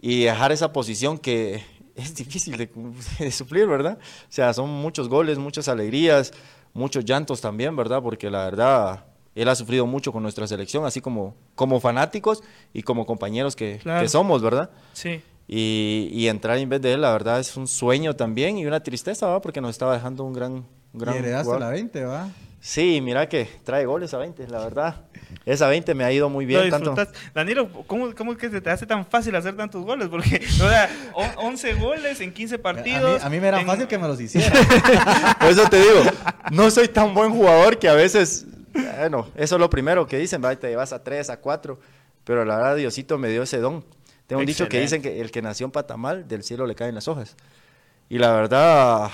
y dejar esa posición que es difícil de, suplir, ¿verdad? O sea, son muchos goles, muchas alegrías, muchos llantos también, ¿verdad? Porque la verdad, él ha sufrido mucho con nuestra selección, así como, como fanáticos y como compañeros que, somos, ¿verdad? Sí. Y, entrar en vez de él, la verdad, es un sueño también y una tristeza, ¿va? Porque nos estaba dejando un gran... Un gran y heredaste la 20, ¿va? Sí, mira que trae goles a 20, la verdad. esa 20 me ha ido muy bien. Tanto. Danilo, ¿cómo, ¿cómo es que se te hace tan fácil hacer tantos goles? Porque, o sea, o- 11 goles en 15 A mí, partidos. a mí me era en- fácil que me los hiciera. por eso te digo, no soy tan buen jugador que a veces, bueno, eso es lo primero que dicen, ¿va? te llevas a 3, a 4, pero la verdad Diosito me dio ese don. Tengo un dicho que dicen que el que nació en Patamal, del cielo le caen las hojas. Y la verdad,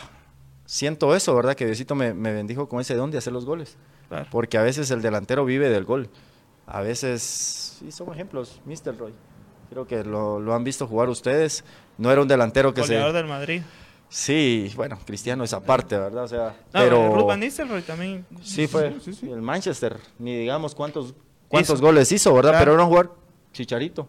siento eso, ¿verdad? Que Diosito me, me bendijo con ese don de hacer los goles. Claro. Porque a veces el delantero vive del gol. A veces, sí, son ejemplos, Mr. Roy. Creo que lo, lo han visto jugar ustedes. No era un delantero que Goleador se... del Madrid. Sí, bueno, Cristiano es aparte, ¿verdad? O sea, No, pero... Ruth Van Nistelrooy también. Sí, fue el Manchester. Ni digamos cuántos, cuántos Hizo. goles hizo, ¿verdad? Claro. Pero era un jugador Chicharito.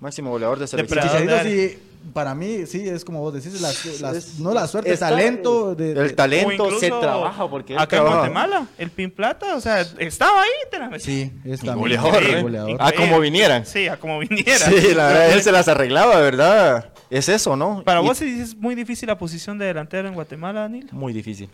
Máximo goleador de selección. Depredador. Chicharito sí, para mí sí es como vos decís, la, la- Es- no la suerte, está- talento. De, el de- O talento se trabaja porque Acá en. Guatemala, el Pin Plata, o sea, estaba ahí, te la metí. Sí, es Y también goleador, ¿eh? goleador. Ah, como vinieran. Sí, a como viniera. Sí, la verdad, él se las arreglaba, ¿verdad? Es eso, ¿no? Para Y- vos es muy difícil la posición de delantero en Guatemala, Danilo. Muy difícil.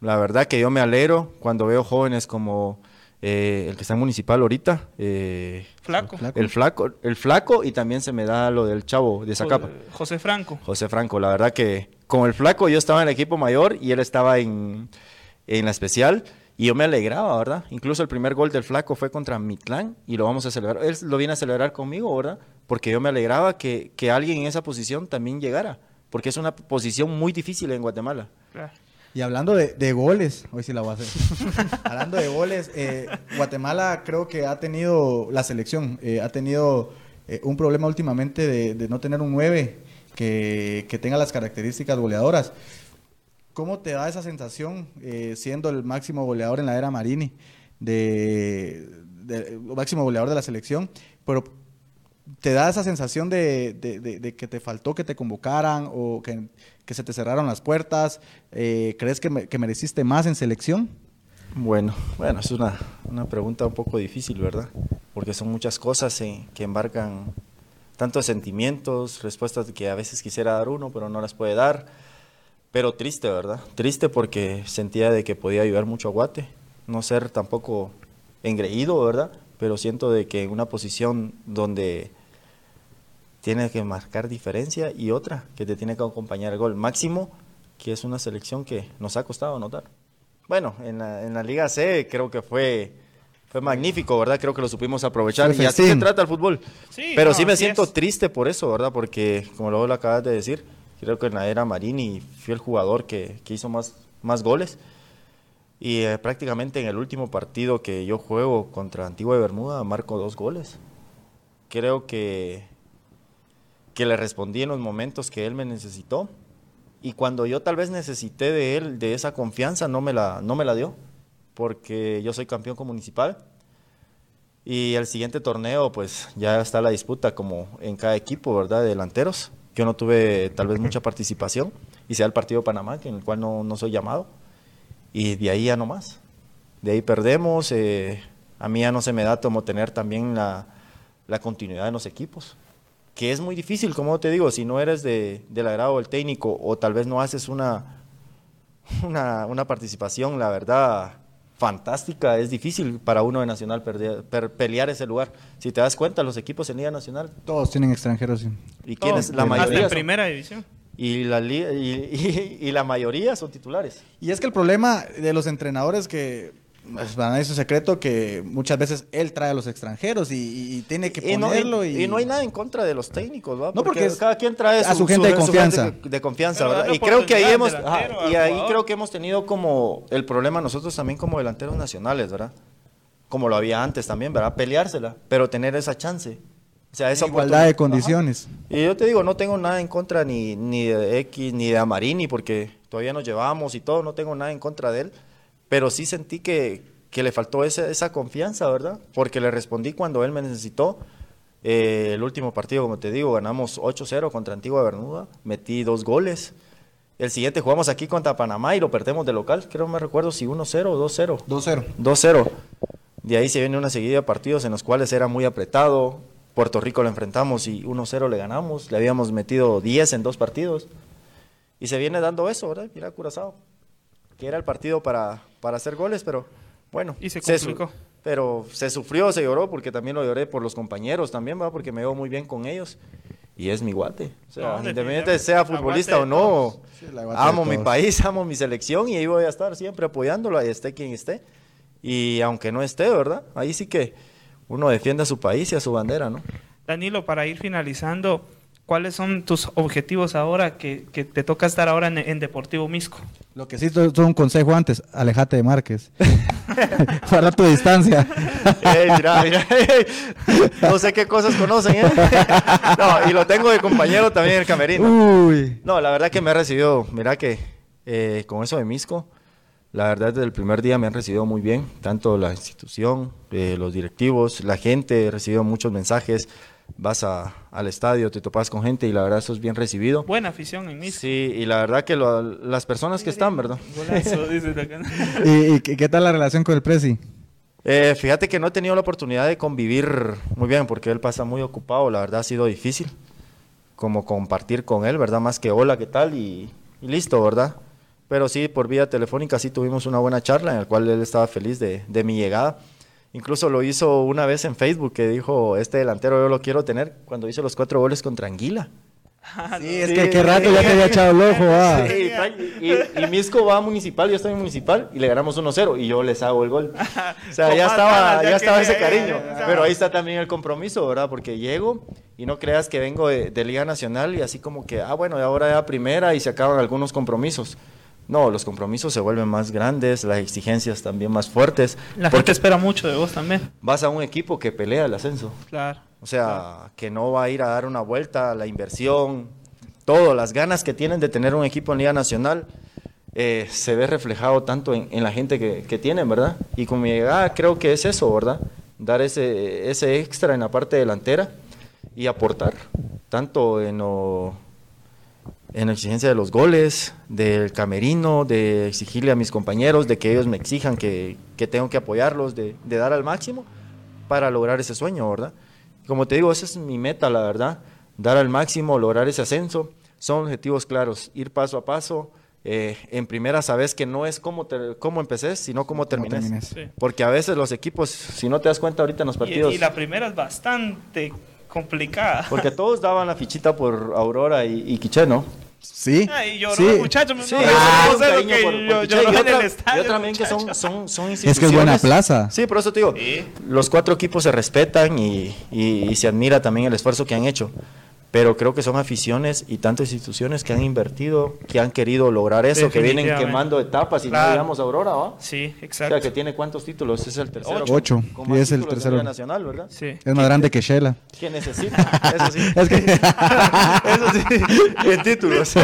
La verdad que yo me alegro cuando veo jóvenes como eh, el que está en municipal ahorita, eh, Flaco. El flaco, el flaco y también se me da lo del chavo de Zacapa. Jo- José Franco. José Franco, la verdad que con el flaco yo estaba en el equipo mayor y él estaba en, en la especial y yo me alegraba, ¿verdad? Incluso el primer gol del flaco fue contra Mitlán y lo vamos a celebrar. Él lo viene a celebrar conmigo, ¿verdad? Porque yo me alegraba que, que alguien en esa posición también llegara, porque es una posición muy difícil en Guatemala. Claro. Y hablando de, goles, hoy sí la voy a hacer. hablando de goles, eh, Guatemala creo que ha tenido, la selección, eh, ha tenido eh, un problema últimamente de, no tener un 9 que, que tenga las características goleadoras. ¿Cómo te da esa sensación siendo el máximo goleador en la era Marini, de, máximo goleador de la selección? Pero ¿Te da esa sensación de, de- que te faltó que te convocaran o que, que se te cerraron las puertas? Eh, ¿Crees que, me- que mereciste más en selección? Bueno, bueno, es una, una pregunta un poco difícil, ¿verdad? Porque son muchas cosas eh, que embarcan tantos sentimientos, respuestas que a veces quisiera dar uno, pero no las puede dar. Pero triste, ¿verdad? Triste porque sentía de que podía ayudar mucho a Guate, no ser tampoco engreído, ¿verdad? Pero siento de que en una posición donde tiene que marcar diferencia y otra que te tiene que acompañar el gol máximo, que es una selección que nos ha costado anotar. Bueno, en la, en la Liga C creo que fue, fue magnífico, ¿verdad? Creo que lo supimos aprovechar Fue y así se trata el fútbol. Sí, Pero no, sí me siento es. triste por eso, ¿verdad? Porque, como luego lo acabas de decir, creo que en la era Marini fui el jugador que, que hizo más, más goles. Y eh, prácticamente en el último partido que yo juego contra Antigua de Bermuda marco dos goles. Creo que, que le respondí en los momentos que él me necesitó. Y cuando yo tal vez necesité de él, de esa confianza, no me la, no me la dio. Porque yo soy campeón con municipal. Y el siguiente torneo, pues ya está la disputa como en cada equipo, ¿verdad? De delanteros. Yo no tuve tal vez mucha participación. Y sea el partido de Panamá, que en el cual no, no soy llamado. Y de ahí ya no más. De ahí perdemos. eh, a mí ya no se me da como tener también la, la continuidad en los equipos. Que es muy difícil, como te digo, si no eres de, del agrado del técnico o tal vez no haces una, una, una participación, la verdad, fantástica. Es difícil para uno de Nacional perder- per- pelear ese lugar. Si te das cuenta, los equipos en Liga Nacional, Todos tienen extranjeros. sí. ¿y quiénes? La en Hasta mayoría. en primera división. y, la, y, y- y la mayoría son titulares. Y es que el problema de los entrenadores que, es un secreto que muchas veces él trae a los extranjeros y, y- y tiene que Y no, ponerlo. y, y, y no hay nada en contra de los técnicos, ¿va? No, porque es- cada quien trae a su gente de confianza. gente de confianza, Pero ¿verdad? Y creo que ahí hemos, ajá, y ahí jugador. creo que hemos tenido como el problema nosotros también como delanteros nacionales, ¿verdad? Como lo había antes también, ¿verdad? Peleársela, pero tener esa chance. O sea, esa igualdad de condiciones. Y yo te digo, no tengo nada en contra ni, ni de X, ni de Amarini, porque todavía nos llevamos y todo, no tengo nada en contra de él, pero sí sentí que, que le faltó esa, esa confianza, ¿verdad? Porque le respondí cuando él me necesitó. Eh, el último partido, como te digo, ganamos 8-0 contra Antigua Bermuda, metí dos goles. El siguiente jugamos aquí contra Panamá y lo perdemos de local, creo, me recuerdo si 1-0 o 2-0. 2-0. 2-0. De ahí se viene una seguida de partidos en los cuales era muy apretado. Puerto Rico lo enfrentamos y 1-0 le ganamos. Le habíamos metido 10 en dos partidos. Y se viene dando eso, ¿verdad? Mira Curazao. Que era el partido para, para hacer goles, pero bueno. Y se complicó. pero se sufrió, se lloró, porque también lo lloré por los compañeros también, va, porque me veo muy bien con ellos. Y es mi guate. O sea, No, independientemente sea futbolista o no. Sí, amo mi país, amo mi selección y ahí voy a estar siempre apoyándolo, ahí esté quien esté. Y aunque no esté, ¿verdad? Ahí sí que uno defiende a su país y a su bandera, ¿no? Danilo, para ir finalizando, ¿cuáles son tus objetivos ahora que, que te toca estar ahora en, en Deportivo Misco? Lo que sí te doy un consejo antes, alejate de Márquez. Guarda tu distancia. Mira, mira, no sé qué cosas conocen, ¿eh? No, y lo tengo de compañero también en el camerino. Uy. No, la verdad que me ha recibido, mira que eh, con eso de Misco, la verdad desde el primer día me han recibido muy bien, tanto la institución, eh, los directivos, la gente, he recibido muchos mensajes, vas a- al estadio, te topas con gente y la verdad eso es bien recibido. Buena afición en Misco. Sí, y la verdad que lo- las personas que están, ¿verdad? Golazo, dice de acá. ¿Y, y qué qué tal la relación con el Prezi? Eh, fíjate que no he tenido la oportunidad de convivir muy bien porque él pasa muy ocupado, la verdad ha sido difícil como compartir con él, ¿verdad? Más que hola, ¿qué tal? Y, y listo, ¿verdad? Pero sí, por vía telefónica sí tuvimos una buena charla en la cual él estaba feliz de, de mi llegada. Incluso lo hizo una vez en Facebook que dijo, este delantero yo lo quiero tener cuando hizo los cuatro goles contra Anguila. Sí, es que qué rato ya te había echado el ojo, ah. Sí, y, y Misco va a Municipal, yo estoy en Municipal y le ganamos 1-0 y yo les hago el gol. O sea, ya estaba, ya estaba ese cariño. Pero ahí está también el compromiso, ¿verdad? Porque llego y no creas que vengo de, de Liga Nacional y así como que, ah, bueno, ahora ya primera y se acaban algunos compromisos. No, los compromisos se vuelven más grandes, las exigencias también más fuertes. La gente espera mucho de vos también. vas a un equipo que pelea el ascenso. Claro. O sea, que no va a ir a dar una vuelta, la inversión, todo, las ganas que tienen de tener un equipo en Liga Nacional, eh, se ve reflejado tanto en, en la gente que, que tienen, ¿verdad? Y con mi llegada creo que es eso, ¿verdad? Dar ese, ese extra en la parte delantera y aportar, tanto en, lo- en la exigencia de los goles, del camerino, de exigirle a mis compañeros, de que ellos me exijan que, que tengo que apoyarlos, de, de dar al máximo para lograr ese sueño, ¿verdad? Como te digo, esa es mi meta, la verdad, dar al máximo, lograr ese ascenso. Son objetivos claros, ir paso a paso. eh, en primera sabes que no es cómo, te- cómo empecés, sino cómo termines. termines. Sí. Porque a veces los equipos, si no te das cuenta ahorita en los Y, partidos, y la primera es bastante complicada. porque todos daban la fichita por Aurora y, y Quiché, ¿no? Sí. Ay, lloró sí. el muchacho. Sí, no, yo no, tengo no sé lo cariño que por- yo- por yo Quiché. lo Y vi en el otra- estadio, y otra también que son, son, son Es que es buena instituciones. plaza. Sí, por eso te digo, Sí. los cuatro equipos se respetan y, y- y se admira también el esfuerzo que han hecho. Pero creo que son aficiones y tantas instituciones que han invertido, que han querido lograr eso, que vienen quemando etapas y Claro. no digamos Aurora, ¿va? Sí, O exacto. sea, que tiene cuántos títulos, es el tercero. Ocho. Y es el tercero. Nacional, ¿verdad? Sí. Es más grande que Shela. Que necesita, eso sí. Es que eso sí, en títulos.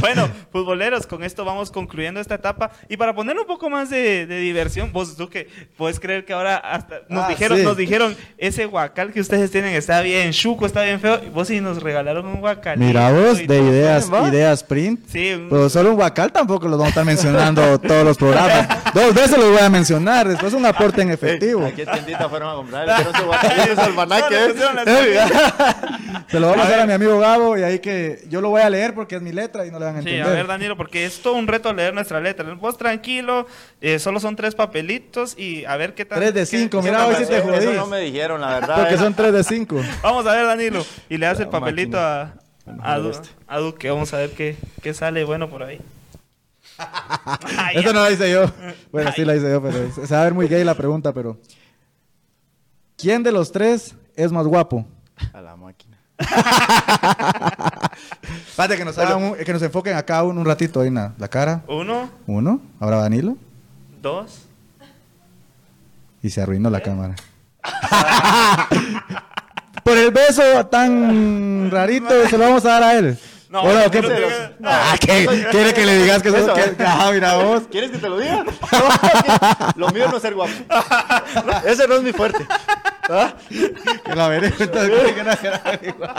bueno, futboleros, con esto vamos concluyendo esta etapa. Y para poner un poco más de, de diversión, vos tú que puedes creer que ahora hasta nos Ah, dijeron, sí. nos dijeron, ese guacal que ustedes tienen está bien chuco, está bien feo. Vos sí nos regalaron un guacal. Mira vos, de ideas, ¿va? ideas print. Sí, un- Pero solo un guacal tampoco los vamos a estar mencionando todos los programas. Dos veces los voy a mencionar, después un aporte en efectivo. ¿A qué tiendita fueron a comprar? Se lo vamos a hacer a mi amigo Gabo y ahí que yo lo voy a leer porque es mi letra y no le van a Sí, entender. a ver, Danilo, porque es todo un reto leer nuestra letra. Vos tranquilo, eh, solo son tres papelitos y a ver qué tal. Tres de cinco, mira, hoy sí te Eso jodís. no me dijeron, la verdad. Porque son tres de cinco. Vamos a ver, Danilo. Y le das el papelito a, a, Du- este. a Duque. Vamos a ver qué, qué sale bueno por ahí. Ay, Esta ya. no la hice yo. Bueno, sí la hice yo, pero se se va a ver muy gay la pregunta, pero... ¿Quién de los tres es más guapo? A la máquina. Espérate que nos, hagan un- que nos enfoquen acá un, un ratito ahí en la, la cara. Uno, Uno, ahora Danilo. dos. Y se arruinó la cámara. Por el beso tan rarito, se lo vamos a dar a él. No, Hola, no, ¿qué no, pe- no, no. Ah, ¿qué- ¿Quiere que le digas que sos? Eso. que- Ah, mira vos. ¿Quieres que te lo diga? lo mío no es ser guapo. Ese no es mi fuerte. ¿Ah? Que la veré. entonces, que no igual.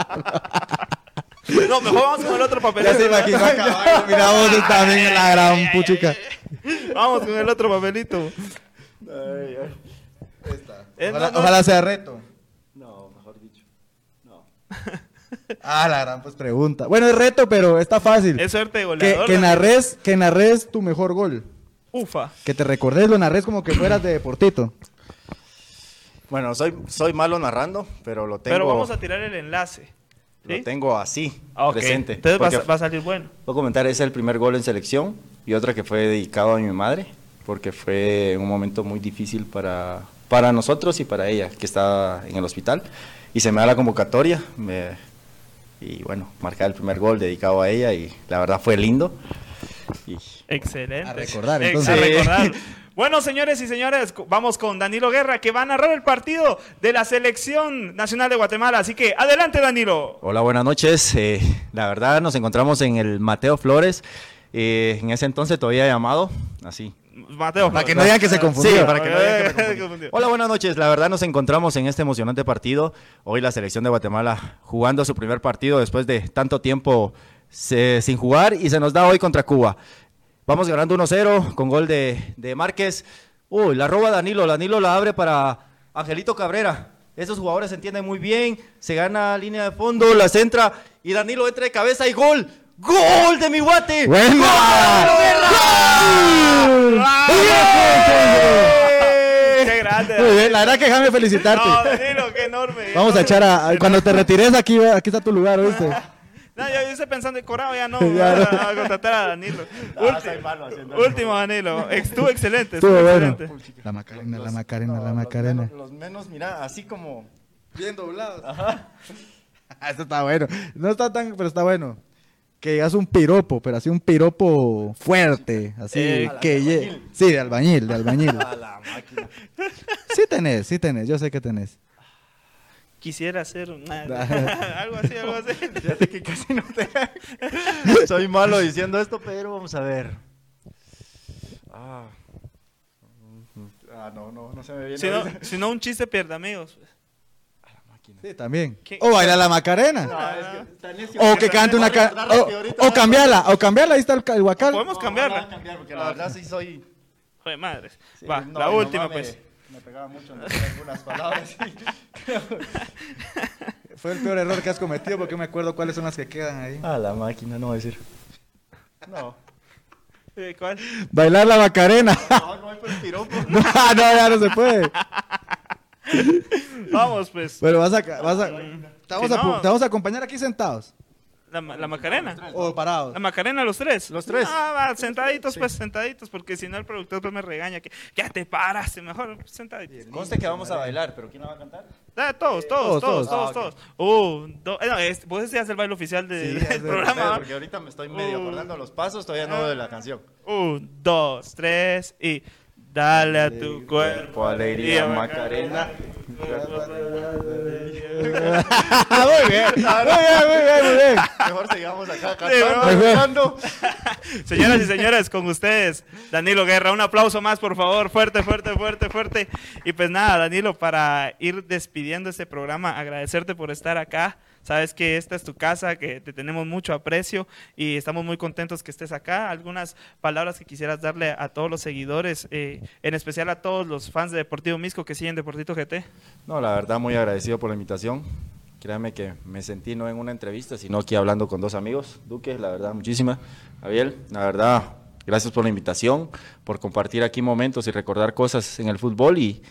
No, mejor vamos con el otro Ya papelito. se imaginó caballo. Mira vos también la gran puchica. Vamos con el otro papelito. Eh, no, Ojalá, no. ojalá sea reto. No, mejor dicho. No. Ah, la gran pues pregunta. Bueno, es reto, pero está fácil. Es suerte de que, goleador. que Danilo. narres, que narres tu mejor gol. Ufa. Que te recordes, lo narres como que fueras de deportito. Bueno, soy, soy malo narrando, pero lo tengo, Pero vamos a tirar el enlace. ¿sí? lo tengo así, Ah, presente. Entonces va, a- va a salir bueno. Puedo comentar, ese es el primer gol en selección y otra que fue dedicado a mi madre, porque fue un momento muy difícil para, para nosotros y para ella, que estaba en el hospital. Y se me da la convocatoria, me- y bueno, marcar el primer gol dedicado a ella y la verdad fue lindo. Y Excelente. A recordar, Ex- entonces. A recordar. Bueno, señores y señores, co- vamos con Danilo Guerra, que va a narrar el partido de la Selección Nacional de Guatemala. Así que, adelante, Danilo. Hola, buenas noches. Eh, la verdad nos encontramos en el Mateo Flores, eh, en ese entonces todavía llamado, así, Mateo. Para que no digan que se confundió. Sí, para que no digan que confundió. Hola, buenas noches. La verdad nos encontramos en este emocionante partido. Hoy la selección de Guatemala jugando su primer partido después de tanto tiempo se- sin jugar y se nos da hoy contra Cuba. Vamos ganando 1-0 con gol de, de Márquez. Uy, la roba Danilo. Danilo la abre para Angelito Cabrera. Esos jugadores se entienden muy bien. Se gana línea de fondo, la centra y Danilo entra de cabeza y gol. ¡Gol de mi guate! ¡Buena! ¡Gol Guerra! ¡Qué grande! Muy bien, la verdad que déjame felicitarte. No, Danilo, qué enorme. Vamos a echar a, a- cuando te retires aquí, aquí está tu lugar, ¿oíste? No, yo, yo estoy pensando en Corao, ya no. Ya voy no. a, a contratar a Danilo. Ah, Ulti- soy malo haciendo último, Danilo. Estuvo excelente. Estuvo bueno. excelente. La Macarena, la Macarena, No, la los Macarena. menos- Los menos, mira, así como bien doblados. Esto está bueno. No está tan, pero está bueno. Que digas un piropo, pero así un piropo fuerte, así Eh, que lle- Sí, de albañil, de albañil. A la máquina. Sí tenés, sí tenés, yo sé que tenés. Quisiera hacer una- algo así, algo así. Fíjate que casi no te. Soy malo diciendo esto, pero vamos a ver. Ah, Ah, no, no, no se me viene. Si no, si no, un chiste pierde amigos. Sí, también. ¿Qué? O baila la Macarena. No, es que está necio. O que cante una ca- o, o cambiarla, o cambiarla, ahí está el, el guacal. Podemos cambiarla. no, no, cambiar, porque la verdad sí soy. Joder, madres. sí, Va, no, la última, me- pues. Me pegaba mucho en algunas palabras. Fue el peor error que has cometido porque me acuerdo cuáles son las que quedan ahí. A la máquina, no voy a decir. No. ¿Cuál? Bailar la Macarena. No, no hay por el piropo. no, no, ya no se puede. Vamos, pues. Pero vas a, vas a, te vamos Si a, no- te vamos a acompañar aquí sentados La, la Macarena. o parados. La Macarena, los tres. Los tres. Ah, va, sentaditos, pues, sentaditos, porque si no el productor pues me regaña que ya te paraste, mejor sentaditos. Conste que vamos a bailar, pero ¿quién la va a cantar? Ah, todos, todos, Todos, todos, todos. todos, todos. Un, dos. eh, no, es- vos decías el baile oficial de- Sí, del es de- programa. Porque ahorita me estoy medio Uh. acordando los pasos, todavía no de la canción. Un, dos, tres y dale a tu cuerpo Cuerpo, alegría, Macarena. Ah, muy bien, muy bien, muy bien, muy bien. Mejor sigamos acá cantando, cantando. Señoras y señores, con ustedes, Danilo Guerra. Un aplauso más, por favor. Fuerte, fuerte, fuerte, fuerte. Y pues nada, Danilo, para ir despidiendo este programa, agradecerte por estar acá. Sabes que esta es tu casa, que te tenemos mucho aprecio y estamos muy contentos que estés acá. Algunas palabras que quisieras darle a todos los seguidores, eh, en especial a todos los fans de Deportivo Misco que siguen Deportito GT. No, la verdad, muy agradecido por la invitación. Créame que me sentí no en una entrevista, sino aquí hablando con dos amigos. Duque, la verdad, muchísima. Abiel, la verdad, gracias por la invitación, por compartir aquí momentos y recordar cosas en el fútbol. Y,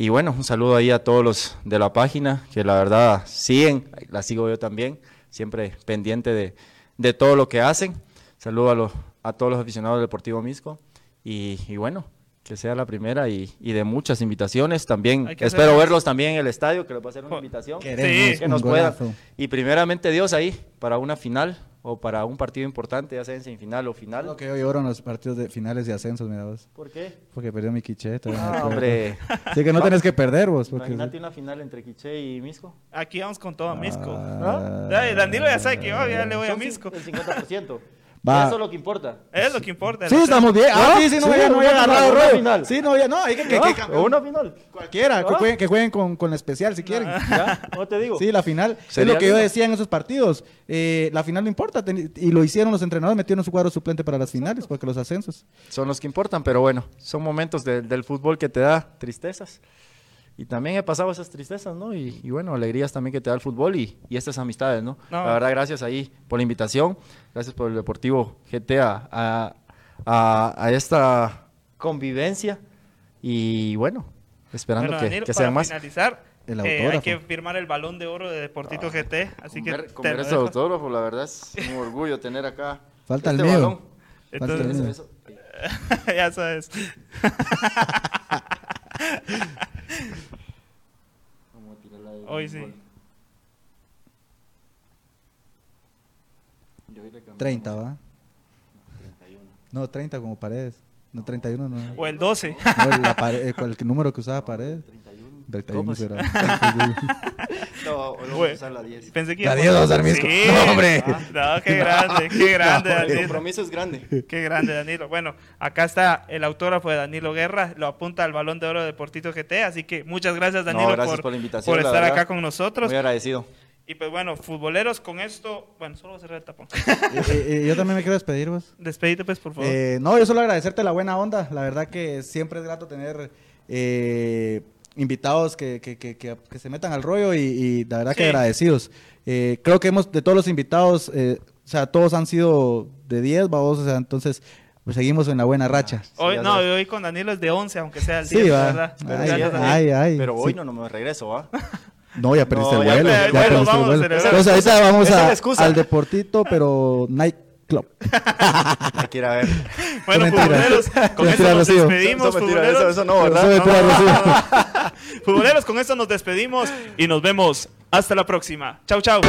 y bueno, un saludo ahí a todos los de la página, que la verdad siguen, la sigo yo también, siempre pendiente de, de todo lo que hacen. Saludo a, los, a todos los aficionados del Deportivo Misco. Y, y bueno, que sea la primera y, y de muchas invitaciones. También espero hacer- verlos también en el estadio, que les va a hacer una invitación. Queremos Sí. que nos puedan. Y primeramente Dios ahí, para una final o para un partido importante, ya sea en semifinal o final. Lo que yo lloro en los partidos de finales de ascensos, mira vos. ¿Por qué? Porque perdió mi quiche. Ah, hombre. Así que no tenés que perder vos. Porque... Imagínate una final entre Quiche y Misco. Aquí vamos con todo a Misco. Ah. Ya, Danilo ya sabe que yo ya le voy a Misco. El 50%. Va. Eso es lo que importa. Es lo que importa. Sí, estamos bien. Ah, ¿No? sí, sí, no, Sí, ya no había final, agarrado rollo. final. Sí, no, ya no, hay que, que, ¿Ah? que- O una final. cualquiera, que ¿Ah? jueguen, que jueguen con, con la especial si quieren. ¿Ya? ¿No te digo? Sí, la final. Es lo que yo decía en esos partidos. Eh, la final no importa. ten- Y lo hicieron los entrenadores, metieron su cuadro suplente para las finales, porque los ascensos. Son los que importan, pero bueno, son momentos de- del fútbol que te da tristezas. Y también he pasado esas tristezas, ¿no? Y, y bueno, alegrías también que te da el fútbol y, y estas amistades, ¿no? No. La verdad, gracias ahí por la invitación, gracias por el Deportivo GT a, a- a- a esta convivencia y bueno, Esperando Bueno, que, que sean más. finalizar, El eh, hay que firmar el balón de oro de Deportito GT. Así que Comer, te comer lo ese autógrafo, la verdad es un orgullo tener acá. Falta el este mío. balón. Falta el Entonces, mío. Eso, ya sabes. De Hoy sí. gol. Yo vi que cambiamos. 30, ¿va? No, 30 como paredes. No, 31 no. O el 12. No, eh, ¿cuál- el número que usaba paredes. 31 ¿Cómo? será. No, hoy vamos a usar la 10. Pensé que La íbamos- 10 vamos a usar Misco. Sí. No, hombre. No, qué grande, qué grande, El Danilo. compromiso es grande. Qué grande, Danilo. Bueno, acá está el autógrafo de Danilo Guerra, lo apunta al balón de oro de Deportito GT, así que muchas gracias, No, Danilo, gracias por, por la invitación, por la estar verdad. acá con nosotros. Muy agradecido. Y pues bueno, futboleros, con esto, bueno, solo voy a cerrar el tapón. Eh, eh, eh, yo también me quiero despedir, vos. Despedite, pues, por favor. Eh, no, yo solo agradecerte la buena onda. La verdad que siempre es grato tener eh, invitados que, que- que- que- que se metan al rollo y, y la verdad que Sí. agradecidos. Eh, creo que hemos, de todos los invitados, eh, o sea, todos han sido de 10, vamos, o sea, entonces pues, seguimos en la buena racha. hoy, ya no, hoy con Danilo es de 11, aunque sea el Sí, 10, va. ¿verdad? Ay, ay, Danilo. ay, ay. Pero sí. hoy no, no me regreso, ¿va? No, ya perdiste No, el ya vuelo. ya bueno, perdiste el vuelo. Entonces ahorita vamos a- al Deportito, pero Night Club. Hay que ir a ver. Bueno, futboleros, con eso nos despedimos, Eso. Futboleros, con esto nos despedimos y nos vemos hasta la próxima. Chau, chau.